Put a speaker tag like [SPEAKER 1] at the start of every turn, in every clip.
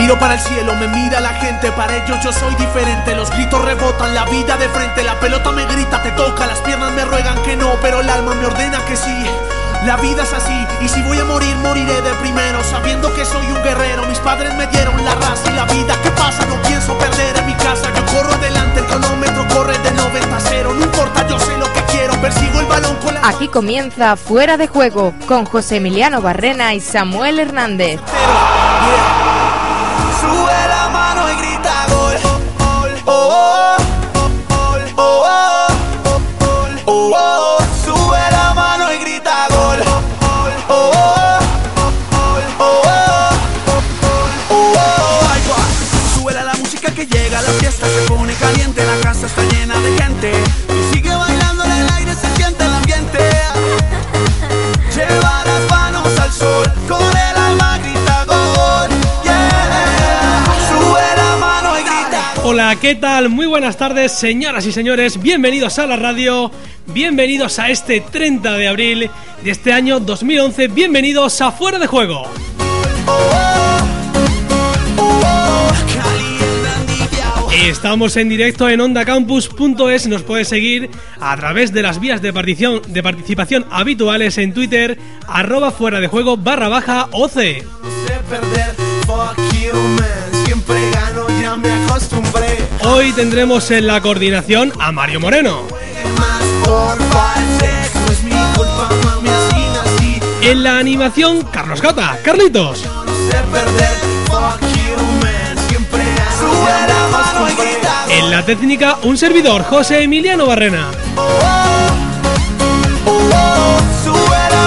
[SPEAKER 1] Miro para el cielo, me mira la gente, para ellos yo soy diferente. Los gritos rebotan, la vida de frente, la pelota me grita, te toca, las piernas me ruegan que no, pero el alma me ordena que sí. La vida es así, y si voy a morir, moriré de primero, sabiendo que soy un guerrero. Mis padres me dieron la raza y la vida. ¿Qué pasa? No pienso perder en mi casa. Yo corro delante, el cronómetro corre de 90 a 0. No importa, yo sé lo que quiero, persigo el balón con la.
[SPEAKER 2] Aquí comienza Fuera de Juego con José Emiliano Barrena y Samuel Hernández.
[SPEAKER 1] Sube la mano y grita gol. Oh, oh, oh, oh. Sube la mano y grita gol. Oh, oh. Súbela la música que llega, la fiesta se pone caliente,
[SPEAKER 3] ¿qué tal? Muy buenas tardes, señoras y señores. Bienvenidos a la radio. Bienvenidos a este 30 de abril de este año 2011. Bienvenidos a Fuera de Juego. Estamos en directo en ondacampus.es. Nos puedes seguir a través de las vías de participación, de participación habituales en Twitter, arroba fuera de juego barra baja OC. Hoy tendremos en la coordinación a Mario Moreno. En la animación, Carlos Gata. Carlitos. En la técnica, un servidor, José Emiliano Barrena.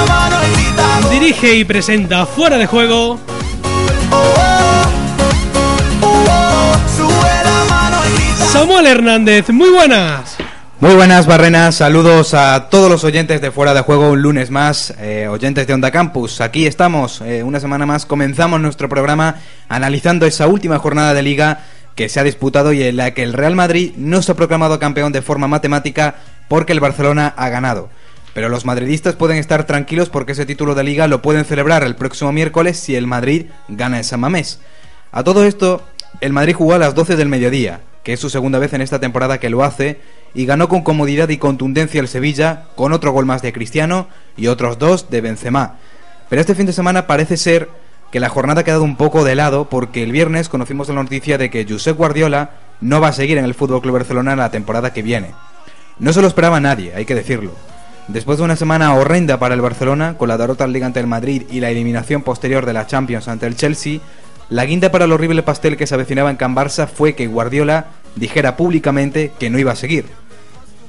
[SPEAKER 1] Mano y grita.
[SPEAKER 3] Dirige y presenta Fuera de Juego, Samuel Hernández. Muy buenas.
[SPEAKER 4] Muy buenas Barrenas, saludos a todos los oyentes de Fuera de Juego un lunes más, eh, oyentes de Onda Campus. Aquí estamos, eh, una semana más, comenzamos nuestro programa analizando esa última jornada de liga que se ha disputado y en la que el Real Madrid no se ha proclamado campeón de forma matemática porque el Barcelona ha ganado. Pero los madridistas pueden estar tranquilos porque ese título de liga lo pueden celebrar el próximo miércoles si el Madrid gana en San Mamés. A todo esto, el Madrid jugó a las 12 del mediodía, que es su segunda vez en esta temporada que lo hace, y ganó con comodidad y contundencia el Sevilla, con otro gol más de Cristiano y otros dos de Benzema. Pero este fin de semana parece ser que la jornada ha quedado un poco de lado porque el viernes conocimos la noticia de que Josep Guardiola no va a seguir en el FC Barcelona la temporada que viene. No se lo esperaba nadie, hay que decirlo. Después de una semana horrenda para el Barcelona, con la derrota en Liga ante el Madrid y la eliminación posterior de la Champions ante el Chelsea, la guinda para el horrible pastel que se avecinaba en Can Barça fue que Guardiola dijera públicamente que no iba a seguir.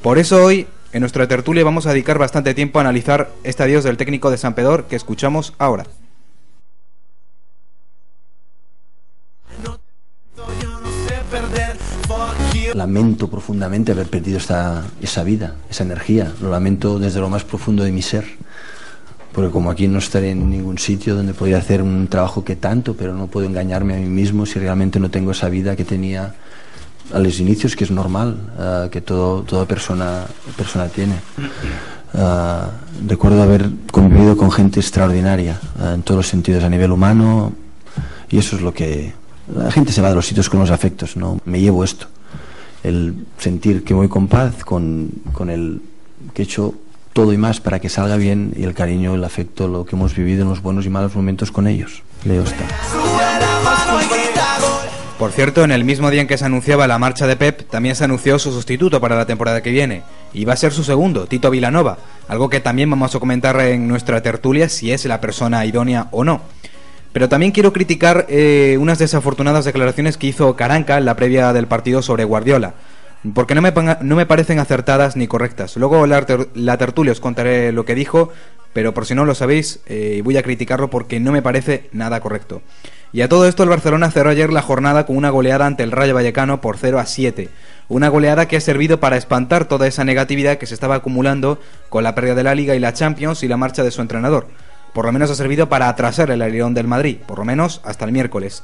[SPEAKER 4] Por eso hoy, en nuestra tertulia, vamos a dedicar bastante tiempo a analizar este adiós del técnico de San Pedor que escuchamos ahora.
[SPEAKER 5] Lamento profundamente haber perdido esta, esa vida, esa energía. Lo lamento desde lo más profundo de mi ser. Porque como aquí no estaré en ningún sitio donde podría hacer un trabajo que tanto, pero no puedo engañarme a mí mismo si realmente no tengo esa vida que tenía a los inicios, que es normal, ah, que todo, toda persona, persona tiene. Ah, recuerdo haber convivido con gente extraordinaria ah, en todos los sentidos, a nivel humano, y eso es lo que... La gente se va de los sitios con los afectos, ¿no? Me llevo esto el sentir que voy con paz, con, con el que he hecho todo y más para que salga bien y el cariño, el afecto, lo que hemos vivido en los buenos y malos momentos con ellos. Leo está.
[SPEAKER 4] Por cierto, en el mismo día en que se anunciaba la marcha de Pep, también se anunció su sustituto para la temporada que viene. Y va a ser su segundo, Tito Vilanova, algo que también vamos a comentar en nuestra tertulia si es la persona idónea o no. Pero también quiero criticar eh, unas desafortunadas declaraciones que hizo Caranca en la previa del partido sobre Guardiola. Porque no me, no me parecen acertadas ni correctas. Luego la, la tertulia os contaré lo que dijo, pero por si no lo sabéis, eh, voy a criticarlo porque no me parece nada correcto. Y a todo esto el Barcelona cerró ayer la jornada con una goleada ante el Rayo Vallecano por 0 a 7. Una goleada que ha servido para espantar toda esa negatividad que se estaba acumulando con la pérdida de la Liga y la Champions y la marcha de su entrenador. Por lo menos ha servido para atrasar el alerón del Madrid, por lo menos hasta el miércoles.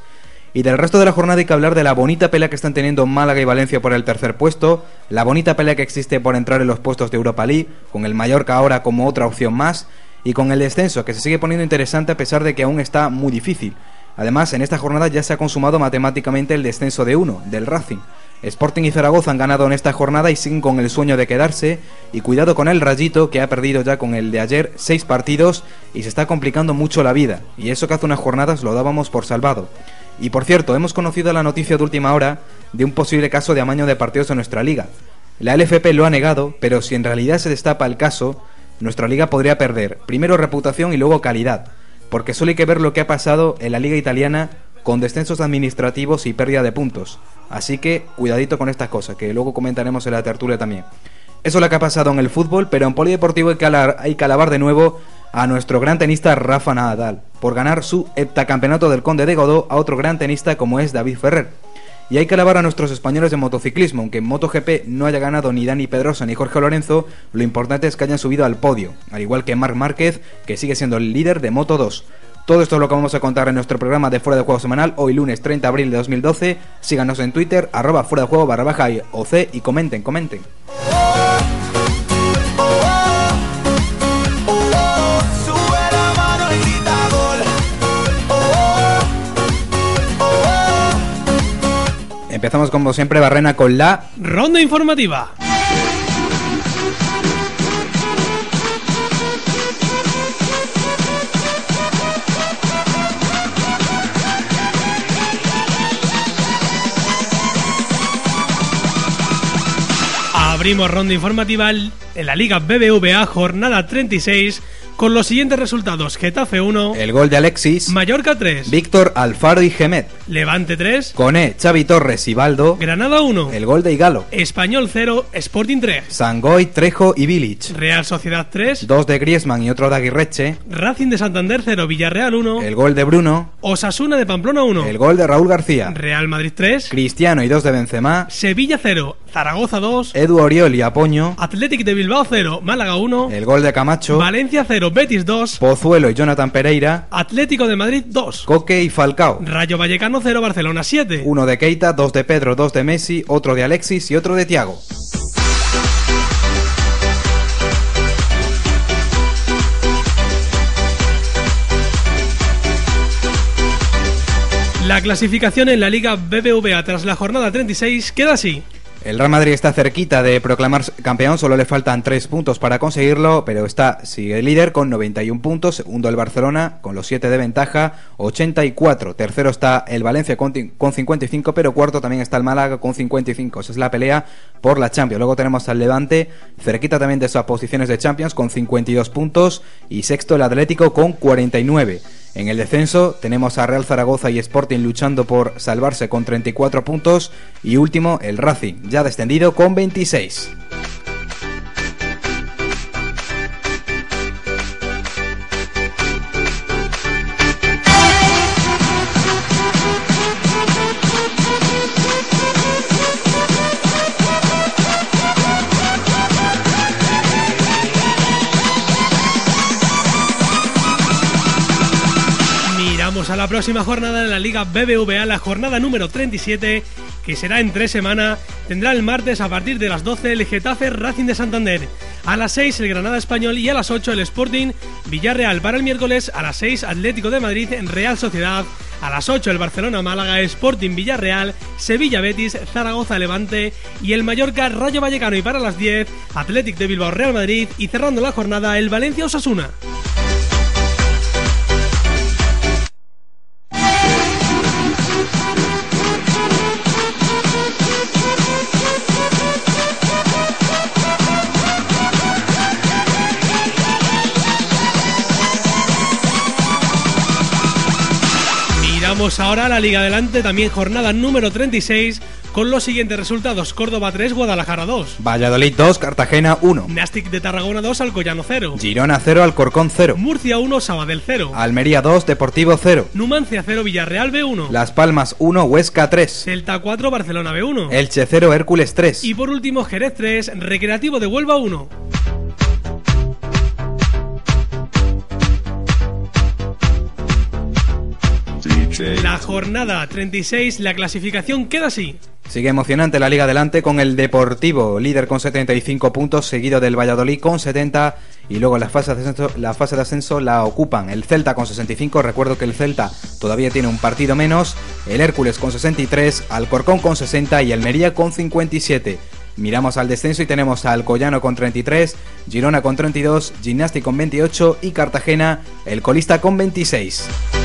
[SPEAKER 4] Y del resto de la jornada hay que hablar de la bonita pelea que están teniendo Málaga y Valencia por el tercer puesto, la bonita pelea que existe por entrar en los puestos de Europa League, con el Mallorca ahora como otra opción más, y con el descenso que se sigue poniendo interesante a pesar de que aún está muy difícil. Además, en esta jornada ya se ha consumado matemáticamente el descenso de uno, del Racing. Sporting y Zaragoza han ganado en esta jornada y siguen con el sueño de quedarse. Y cuidado con el Rayito, que ha perdido ya con el de ayer seis partidos y se está complicando mucho la vida. Y eso que hace unas jornadas lo dábamos por salvado. Y por cierto, hemos conocido la noticia de última hora de un posible caso de amaño de partidos en nuestra liga. La LFP lo ha negado, pero si en realidad se destapa el caso, nuestra liga podría perder primero reputación y luego calidad, porque solo hay que ver lo que ha pasado en la liga italiana con descensos administrativos y pérdida de puntos. Así que cuidadito con estas cosas, que luego comentaremos en la tertulia también. Eso es lo que ha pasado en el fútbol, pero en polideportivo hay que, hay que alabar de nuevo a nuestro gran tenista Rafa Nadal por ganar su heptacampeonato del Conde de Godó a otro gran tenista como es David Ferrer. Y hay que alabar a nuestros españoles de motociclismo, aunque en MotoGP no haya ganado ni Dani Pedrosa ni Jorge Lorenzo, lo importante es que hayan subido al podio, al igual que Marc Márquez, que sigue siendo el líder de Moto 2. Todo esto es lo que vamos a contar en nuestro programa de Fuera de Juego semanal, hoy lunes 30 de abril de 2012. Síganos en Twitter, arroba fuera de juego barra baja y y comenten, comenten. Empezamos como siempre, Barrena, con la
[SPEAKER 3] ronda informativa. Abrimos ronda informativa en la Liga BBVA, jornada 36, con los siguientes resultados: Getafe 1,
[SPEAKER 4] El gol de Alexis,
[SPEAKER 3] Mallorca 3,
[SPEAKER 4] Víctor Alfaro y Gemet,
[SPEAKER 3] Levante 3,
[SPEAKER 4] Coné, Xavi Torres y Baldo,
[SPEAKER 3] Granada 1,
[SPEAKER 4] el gol de Igalo,
[SPEAKER 3] Español 0, Sporting 3,
[SPEAKER 4] Sangoy, Trejo y Village,
[SPEAKER 3] Real Sociedad 3,
[SPEAKER 4] dos de Griezmann y otro de Aguirreche,
[SPEAKER 3] Racing de Santander 0, Villarreal 1,
[SPEAKER 4] el gol de Bruno,
[SPEAKER 3] Osasuna de Pamplona 1,
[SPEAKER 4] el gol de Raúl García,
[SPEAKER 3] Real Madrid 3,
[SPEAKER 4] Cristiano y dos de Benzema,
[SPEAKER 3] Sevilla 0, Zaragoza 2,
[SPEAKER 4] Edu Oriol y Apoño,
[SPEAKER 3] Athletic de Bilbao 0, Málaga 1,
[SPEAKER 4] el gol de Camacho,
[SPEAKER 3] Valencia 0, Betis 2,
[SPEAKER 4] Pozuelo y Jonathan Pereira,
[SPEAKER 3] Atlético de Madrid 2,
[SPEAKER 4] Coque y Falcao,
[SPEAKER 3] Rayo Vallecano 0, Barcelona 7.
[SPEAKER 4] uno de Keita, dos de Pedro, dos de Messi, otro de Alexis y otro de Tiago.
[SPEAKER 3] La clasificación en la Liga BBVA tras la jornada 36 queda así.
[SPEAKER 4] El Real Madrid está cerquita de proclamarse campeón, solo le faltan 3 puntos para conseguirlo, pero está sigue líder con 91 puntos, segundo el Barcelona con los 7 de ventaja, 84, tercero está el Valencia con, con 55, pero cuarto también está el Málaga con 55, esa es la pelea por la Champions. Luego tenemos al Levante cerquita también de esas posiciones de Champions con 52 puntos y sexto el Atlético con 49. En el descenso tenemos a Real Zaragoza y Sporting luchando por salvarse con 34 puntos y último el Racing, ya descendido con 26.
[SPEAKER 3] Próxima jornada de la Liga BBVA, la jornada número 37, que será en tres semanas. Tendrá el martes a partir de las 12 el Getafe Racing de Santander, a las 6 el Granada Español y a las 8 el Sporting Villarreal. Para el miércoles a las 6 Atlético de Madrid en Real Sociedad, a las 8 el Barcelona Málaga, Sporting Villarreal, Sevilla Betis, Zaragoza Levante y el Mallorca Rayo Vallecano. Y para las 10 Athletic de Bilbao Real Madrid y cerrando la jornada el Valencia Osasuna. Miramos ahora la Liga Adelante, también jornada número 36, con los siguientes resultados: Córdoba 3, Guadalajara 2,
[SPEAKER 4] Valladolid 2, Cartagena 1,
[SPEAKER 3] Nastic de Tarragona 2, Alcoyano 0,
[SPEAKER 4] Girona 0, Alcorcón 0,
[SPEAKER 3] Murcia 1, Sabadell 0,
[SPEAKER 4] Almería 2, Deportivo 0,
[SPEAKER 3] Numancia 0, Villarreal B1,
[SPEAKER 4] Las Palmas 1, Huesca 3,
[SPEAKER 3] Celta 4, Barcelona B1.
[SPEAKER 4] Elche 0, Hércules 3.
[SPEAKER 3] Y por último, Jerez 3, Recreativo de Huelva 1. La jornada 36, la clasificación queda así.
[SPEAKER 4] Sigue emocionante la liga adelante con el Deportivo, líder con 75 puntos, seguido del Valladolid con 70 y luego la fase, de ascenso, la fase de ascenso la ocupan el Celta con 65, recuerdo que el Celta todavía tiene un partido menos, el Hércules con 63, Alcorcón con 60 y Almería con 57. Miramos al descenso y tenemos a Alcoyano con 33, Girona con 32, Gimnasti con 28 y Cartagena, el colista con 26.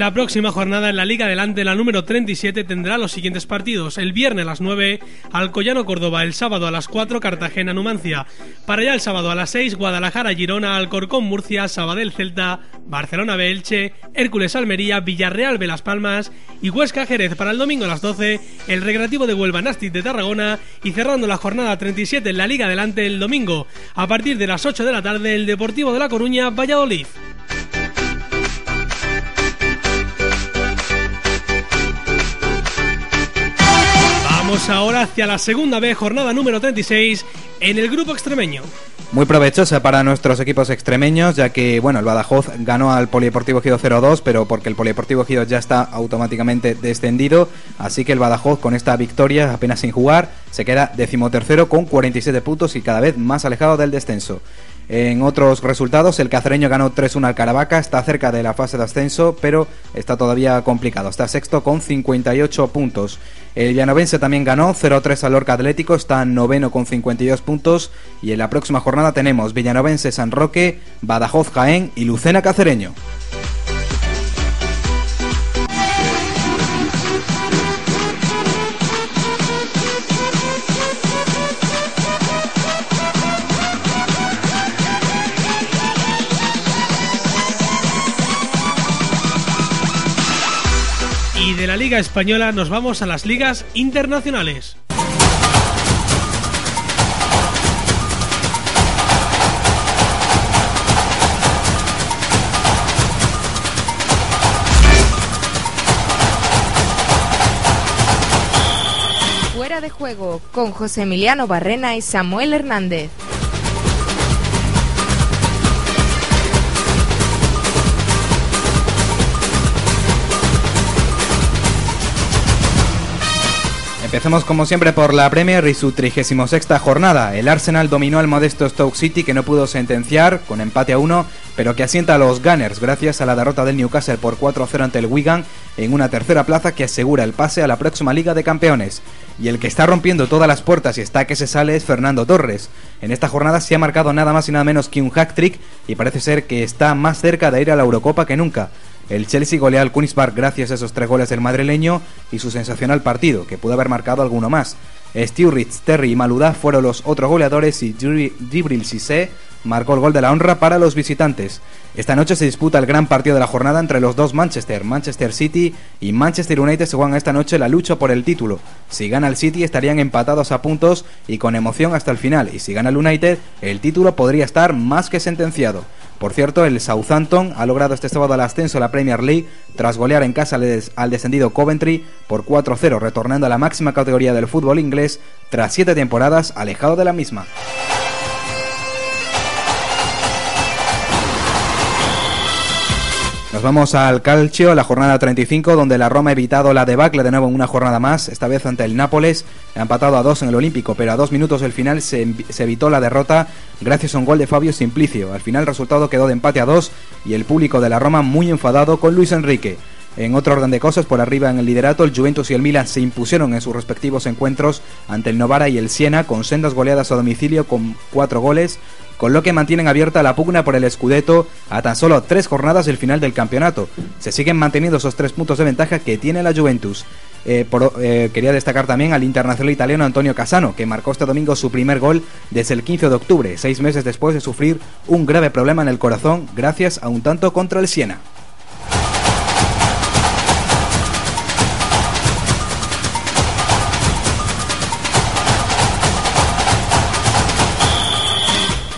[SPEAKER 3] La próxima jornada en la Liga Adelante, la número 37, tendrá los siguientes partidos. El viernes a las 9, Alcoyano Córdoba. El sábado a las 4, Cartagena Numancia. Para allá el sábado a las 6, Guadalajara Girona, Alcorcón Murcia, Sabadell Celta, Barcelona Belche, Hércules Almería, Villarreal Velas Palmas y Huesca Jerez. Para el domingo a las 12, el Recreativo de Huelva Nastic de Tarragona. Y cerrando la jornada 37 en la Liga Adelante el domingo, a partir de las 8 de la tarde, el Deportivo de La Coruña Valladolid. Ahora hacia la segunda B, jornada número 36, en el grupo extremeño.
[SPEAKER 4] Muy provechosa para nuestros equipos extremeños, ya que bueno, el Badajoz ganó al Polideportivo Gido 0-2, pero porque el Polideportivo Gido ya está automáticamente descendido, así que el Badajoz con esta victoria apenas sin jugar se queda decimotercero con 47 puntos y cada vez más alejado del descenso. En otros resultados, el cacereño ganó 3-1 al Caravaca, está cerca de la fase de ascenso, pero está todavía complicado. Está sexto con 58 puntos. El Llanovense también ganó 0-3 al Lorca Atlético, está noveno con 52 puntos. Y en la próxima jornada tenemos Villanovense San Roque, Badajoz Jaén y Lucena Cacereño.
[SPEAKER 3] Liga Española nos vamos a las ligas internacionales.
[SPEAKER 2] Fuera de juego con José Emiliano Barrena y Samuel Hernández.
[SPEAKER 4] Empecemos como siempre por la Premier y su 36 jornada. El Arsenal dominó al modesto Stoke City que no pudo sentenciar con empate a 1, pero que asienta a los Gunners gracias a la derrota del Newcastle por 4-0 ante el Wigan en una tercera plaza que asegura el pase a la próxima Liga de Campeones. Y el que está rompiendo todas las puertas y está que se sale es Fernando Torres. En esta jornada se ha marcado nada más y nada menos que un hack-trick y parece ser que está más cerca de ir a la Eurocopa que nunca. El Chelsea golea al Kunispark gracias a esos tres goles del madrileño y su sensacional partido, que pudo haber marcado alguno más. Sturridge, Terry y Maluda fueron los otros goleadores y Gibril Cissé marcó el gol de la honra para los visitantes. Esta noche se disputa el gran partido de la jornada entre los dos Manchester, Manchester City y Manchester United se juegan esta noche la lucha por el título. Si gana el City estarían empatados a puntos y con emoción hasta el final y si gana el United el título podría estar más que sentenciado. Por cierto, el Southampton ha logrado este sábado el ascenso a la Premier League tras golear en casa al descendido Coventry por 4-0, retornando a la máxima categoría del fútbol inglés tras siete temporadas alejado de la misma. Vamos al Calcio, la jornada 35, donde la Roma ha evitado la debacle de nuevo en una jornada más, esta vez ante el Nápoles. Ha empatado a dos en el Olímpico, pero a dos minutos del final se, se, evitó la derrota gracias a un gol de Fabio Simplicio. Al final el resultado quedó de empate a dos y el público de la Roma muy enfadado con Luis Enrique. En otro orden de cosas, por arriba en el liderato, el Juventus y el Milan se impusieron en sus respectivos encuentros ante el Novara y el Siena con sendas goleadas a domicilio con cuatro goles con lo que mantienen abierta la pugna por el Scudetto a tan solo tres jornadas del final del campeonato. Se siguen manteniendo esos tres puntos de ventaja que tiene la Juventus. Eh, eh, quería destacar también al internacional italiano Antonio Casano, que marcó este domingo su primer gol desde el 15 de octubre, seis meses después de sufrir un grave problema en el corazón gracias a un tanto contra el Siena.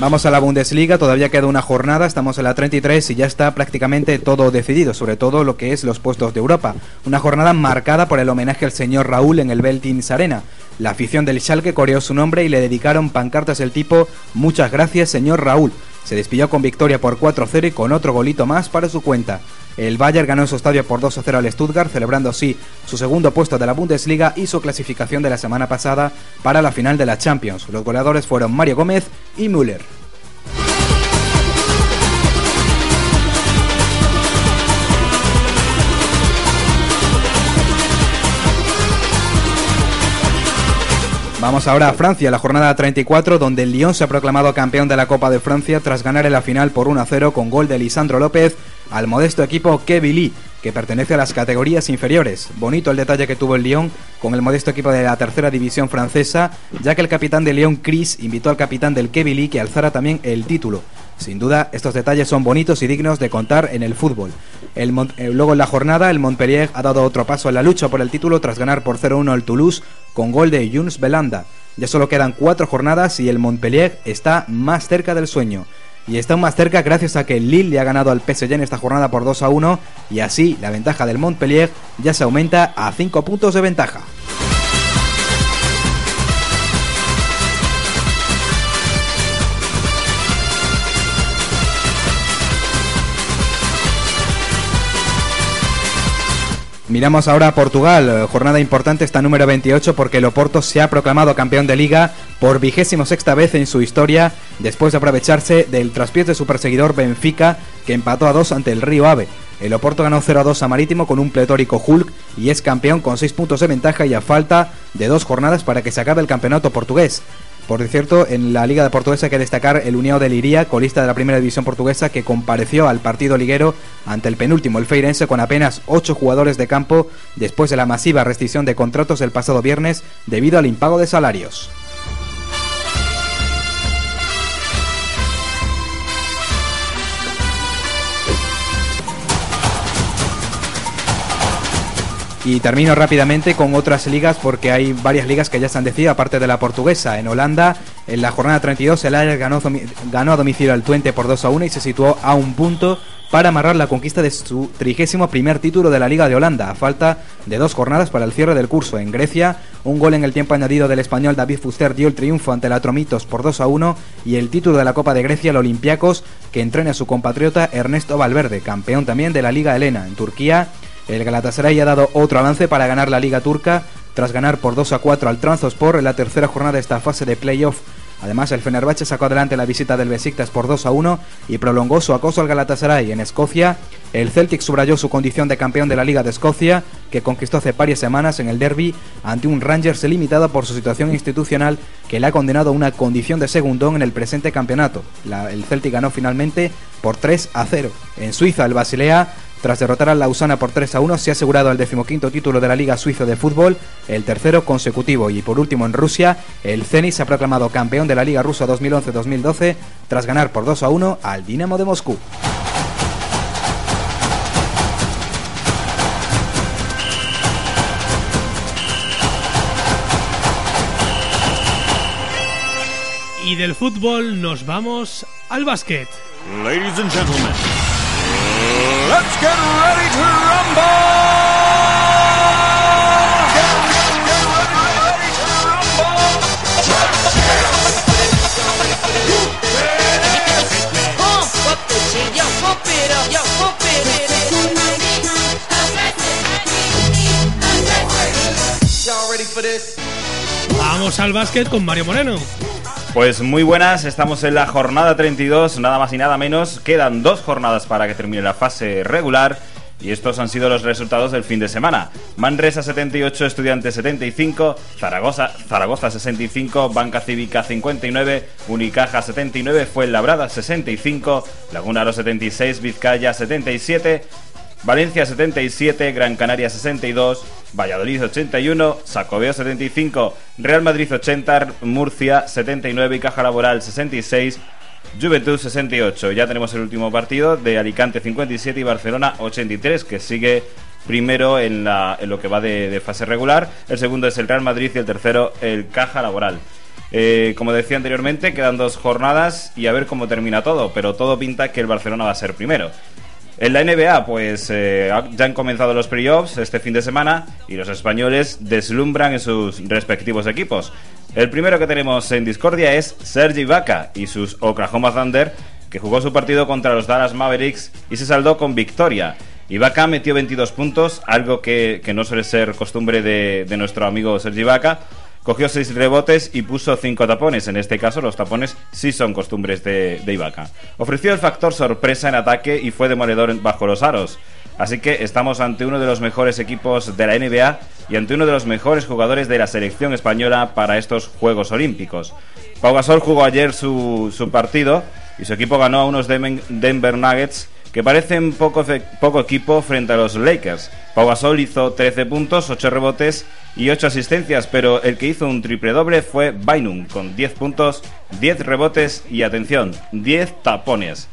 [SPEAKER 4] Vamos a la Bundesliga, todavía queda una jornada, estamos en la 33 y ya está prácticamente todo decidido, sobre todo lo que es los puestos de Europa. Una jornada marcada por el homenaje al señor Raúl en el Beltins Arena. La afición del Schalke coreó su nombre y le dedicaron pancartas del tipo Muchas gracias señor Raúl. Se despidió con victoria por 4-0 y con otro golito más para su cuenta. El Bayern ganó en su estadio por 2 a 0 al Stuttgart, celebrando así su segundo puesto de la Bundesliga y su clasificación de la semana pasada para la final de la Champions. Los goleadores fueron Mario Gómez y Müller. Vamos ahora a Francia, la jornada 34, donde el Lyon se ha proclamado campeón de la Copa de Francia tras ganar en la final por 1-0 con gol de Lisandro López al modesto equipo Kevili, que pertenece a las categorías inferiores. Bonito el detalle que tuvo el Lyon con el modesto equipo de la tercera división francesa, ya que el capitán de Lyon, Chris, invitó al capitán del Kevili que alzara también el título. Sin duda, estos detalles son bonitos y dignos de contar en el fútbol. Eh, luego en la jornada, el Montpellier ha dado otro paso en la lucha por el título tras ganar por 0-1 al Toulouse con gol de Junes Belanda. Ya solo quedan cuatro jornadas y el Montpellier está más cerca del sueño. Y está más cerca gracias a que el Lille le ha ganado al PSG en esta jornada por 2 1 y así la ventaja del Montpellier ya se aumenta a 5 puntos de ventaja. Miramos ahora a Portugal, jornada importante esta número 28 porque el Oporto se ha proclamado campeón de liga por vigésimo sexta vez en su historia después de aprovecharse del traspiés de su perseguidor Benfica que empató a dos ante el Río Ave. El Oporto ganó 0 a 2 a Marítimo con un pletórico Hulk y es campeón con 6 puntos de ventaja y a falta de dos jornadas para que se acabe el campeonato portugués. Por cierto, en la Liga de Portuguesa hay que destacar el União de Liria, colista de la primera división portuguesa, que compareció al partido liguero ante el penúltimo, el Feirense, con apenas 8 jugadores de campo después de la masiva restricción de contratos el pasado viernes debido al impago de salarios. Y termino rápidamente con otras ligas porque hay varias ligas que ya se han decidido, aparte de la portuguesa. En Holanda, en la jornada 32, el Ajax ganó, ganó a domicilio al Twente por 2 a 1 y se situó a un punto para amarrar la conquista de su trigésimo primer título de la Liga de Holanda, a falta de dos jornadas para el cierre del curso. En Grecia, un gol en el tiempo añadido del español David Fuster dio el triunfo ante el Atromitos por 2 a 1 y el título de la Copa de Grecia, el Olympiacos, que entrena a su compatriota Ernesto Valverde, campeón también de la Liga Helena. En Turquía, el Galatasaray ha dado otro avance para ganar la Liga Turca tras ganar por 2 a 4 al Transospor en la tercera jornada de esta fase de playoff. Además, el Fenerbahce sacó adelante la visita del Besiktas por 2 a 1 y prolongó su acoso al Galatasaray. En Escocia, el Celtic subrayó su condición de campeón de la Liga de Escocia, que conquistó hace varias semanas en el derby ante un Rangers limitado por su situación institucional que le ha condenado a una condición de segundón en el presente campeonato. el Celtic ganó finalmente por 3 a 0. En Suiza, el Basilea tras derrotar al Lausana por 3 a 1, se ha asegurado el decimoquinto título de la Liga Suiza de Fútbol, el tercero consecutivo. Y por último, en Rusia, el Zenit se ha proclamado campeón de la Liga Rusa 2011-2012 tras ganar por 2 a 1 al Dinamo de Moscú.
[SPEAKER 3] Y del fútbol nos vamos al básquet.
[SPEAKER 6] Ladies and gentlemen. Let's get ready to rumble!
[SPEAKER 3] Vamos al básquet con Mario Moreno.
[SPEAKER 7] Pues muy buenas, estamos en la jornada 32, nada más y nada menos. Quedan dos jornadas para que termine la fase regular. Y estos han sido los resultados del fin de semana. Manresa 78, Estudiantes 75, Zaragoza, Zaragoza 65, Banca Cívica 59, Unicaja 79, Fuenlabrada 65, Lagunaro 76, Vizcaya 77, Valencia 77, Gran Canaria 62, Valladolid 81, Sacobeo 75, Real Madrid 80, Murcia 79 y Caja Laboral 66, Juventud 68. Ya tenemos el último partido de Alicante 57 y Barcelona 83, que sigue primero en, la, en lo que va de, fase regular. El segundo es el Real Madrid y el tercero el Caja Laboral. Eh, como decía anteriormente, quedan dos jornadas y a ver cómo termina todo, pero todo pinta que el Barcelona va a ser primero. En la NBA, pues eh, ya han comenzado los playoffs este fin de semana y los españoles deslumbran en sus respectivos equipos. El primero que tenemos en discordia es Sergi Vaca y sus Oklahoma Thunder, que jugó su partido contra los Dallas Mavericks y se saldó con victoria. Ibaka metió 22 puntos, algo que, no suele ser costumbre de, de nuestro amigo Sergi Ibaka. Cogió 6 rebotes y puso 5 tapones. En este caso, los tapones sí son costumbres de, de Ibaka. Ofreció el factor sorpresa en ataque y fue demoledor bajo los aros. Así que estamos ante uno de los mejores equipos de la NBA y ante uno de los mejores jugadores de la selección española para estos Juegos Olímpicos. Pau Gasol jugó ayer su, su partido y su equipo ganó a unos Denver Nuggets que parecen poco, poco equipo frente a los Lakers. Pau Gasol hizo 13 puntos, 8 rebotes y 8 asistencias, pero el que hizo un triple doble fue Bynum con 10 puntos, 10 rebotes y atención, 10 tapones.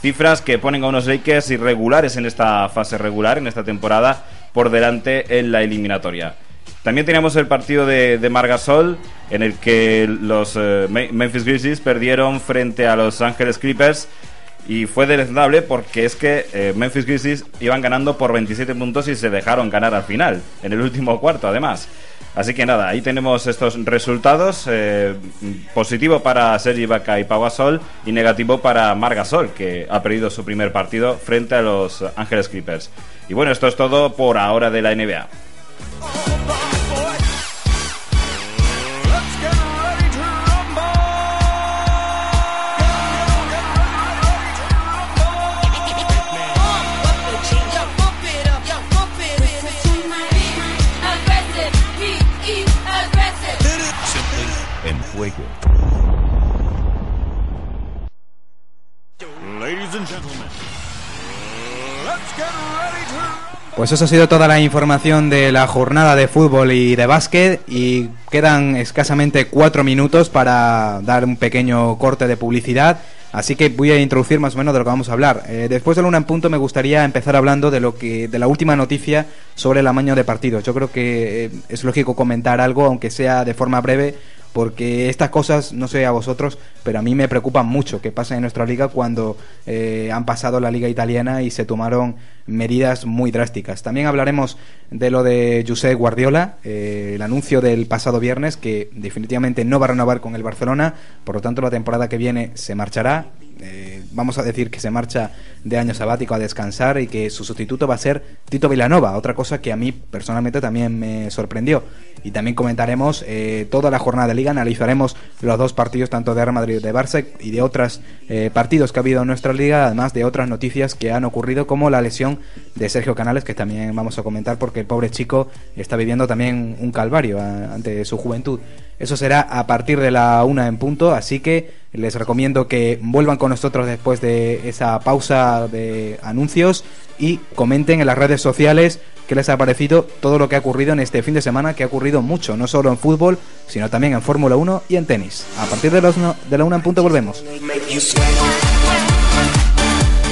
[SPEAKER 7] Cifras que ponen a unos Lakers irregulares en esta fase regular, en esta temporada, por delante en la eliminatoria. También teníamos el partido de, de Margasol, en el que los eh, Me- Memphis Grizzlies perdieron frente a los Ángeles Clippers. Y fue deleznable porque es que eh, Memphis Grizzlies iban ganando por 27 puntos y se dejaron ganar al final, en el último cuarto además. Así que nada, ahí tenemos estos resultados. eh, positivo para Sergi Ibaka y Pau Gasol y negativo para Margasol, que ha perdido su primer partido frente a los Ángeles Clippers. Y bueno, esto es todo por ahora de la NBA.
[SPEAKER 4] Pues eso ha sido toda la información de la jornada de fútbol y de básquet y quedan escasamente cuatro minutos para dar un pequeño corte de publicidad. Así que voy a introducir más o menos de lo que vamos a hablar. Eh, después de Luna en punto me gustaría empezar hablando de lo que de la última noticia sobre el amaño de partidos. Yo creo que eh, es lógico comentar algo, aunque sea de forma breve, porque estas cosas, no sé a vosotros, pero a mí me preocupan mucho que pasen en nuestra liga cuando eh, han pasado la liga italiana y se tomaron medidas muy drásticas. También hablaremos de lo de José Guardiola, eh, el anuncio del pasado viernes que definitivamente no va a renovar con el Barcelona, por lo tanto la temporada que viene se marchará. Eh, vamos a decir que se marcha de año sabático a descansar y que su sustituto va a ser Tito Vilanova, otra cosa que a mí personalmente también me sorprendió. Y también comentaremos eh, toda la jornada de liga, analizaremos los dos partidos, tanto de Real Madrid de Barça, y de otros partidos que ha habido en nuestra liga, además de otras noticias que han ocurrido, como la lesión de Sergio Canales, que también vamos a comentar, porque el pobre chico está viviendo también un calvario ante su juventud. Eso será a partir de la una en punto, así que les recomiendo que vuelvan con nosotros después de esa pausa de anuncios y comenten en las redes sociales qué les ha parecido todo lo que ha ocurrido en este fin de semana, que ha ocurrido mucho, no solo en fútbol, sino también en Fórmula 1 y en tenis. A partir de, los de la una en punto volvemos.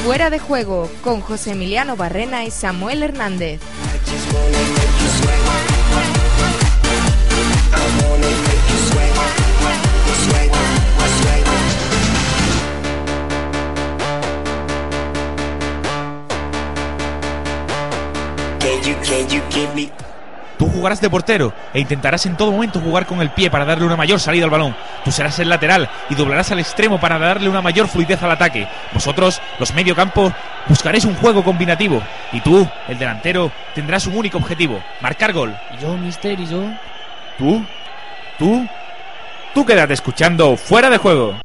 [SPEAKER 2] Fuera de juego con José Emiliano Barrena y Samuel Hernández.
[SPEAKER 8] Tú jugarás de portero e intentarás en todo momento jugar con el pie para darle una mayor salida al balón. Tú serás el lateral y doblarás al extremo para darle una mayor fluidez al ataque. Vosotros, los mediocampo, buscaréis un juego combinativo. Y tú, el delantero, tendrás un único objetivo, marcar gol.
[SPEAKER 9] ¿Y yo, mister, y yo?
[SPEAKER 8] ¿Tú? ¿Tú? Tú quédate escuchando fuera de juego.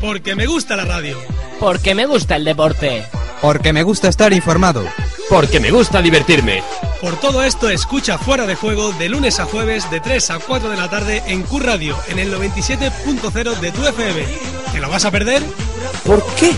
[SPEAKER 3] Porque me gusta la radio.
[SPEAKER 9] Porque me gusta el deporte.
[SPEAKER 4] Porque me gusta estar informado.
[SPEAKER 9] Porque me gusta divertirme.
[SPEAKER 3] Por todo esto, escucha Fuera de Juego de lunes a jueves de 3 a 4 de la tarde en Q Radio, en el 97.0 de tu FM. ¿Te lo vas a perder?
[SPEAKER 9] ¿Por qué?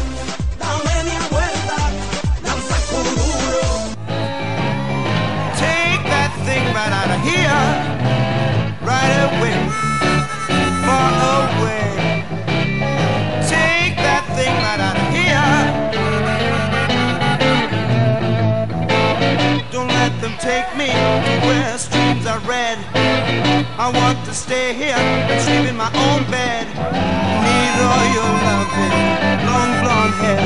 [SPEAKER 6] I want to stay here and sleep in my own bed. Need all your loving, long blonde hair.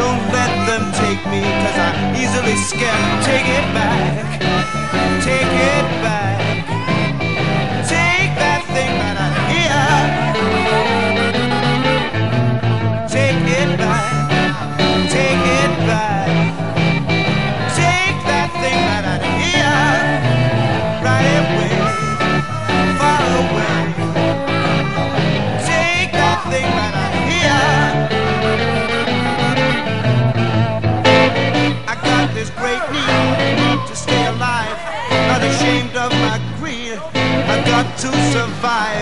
[SPEAKER 6] Don't let them take me, cause I'm easily scared. Take it back, take it back. I.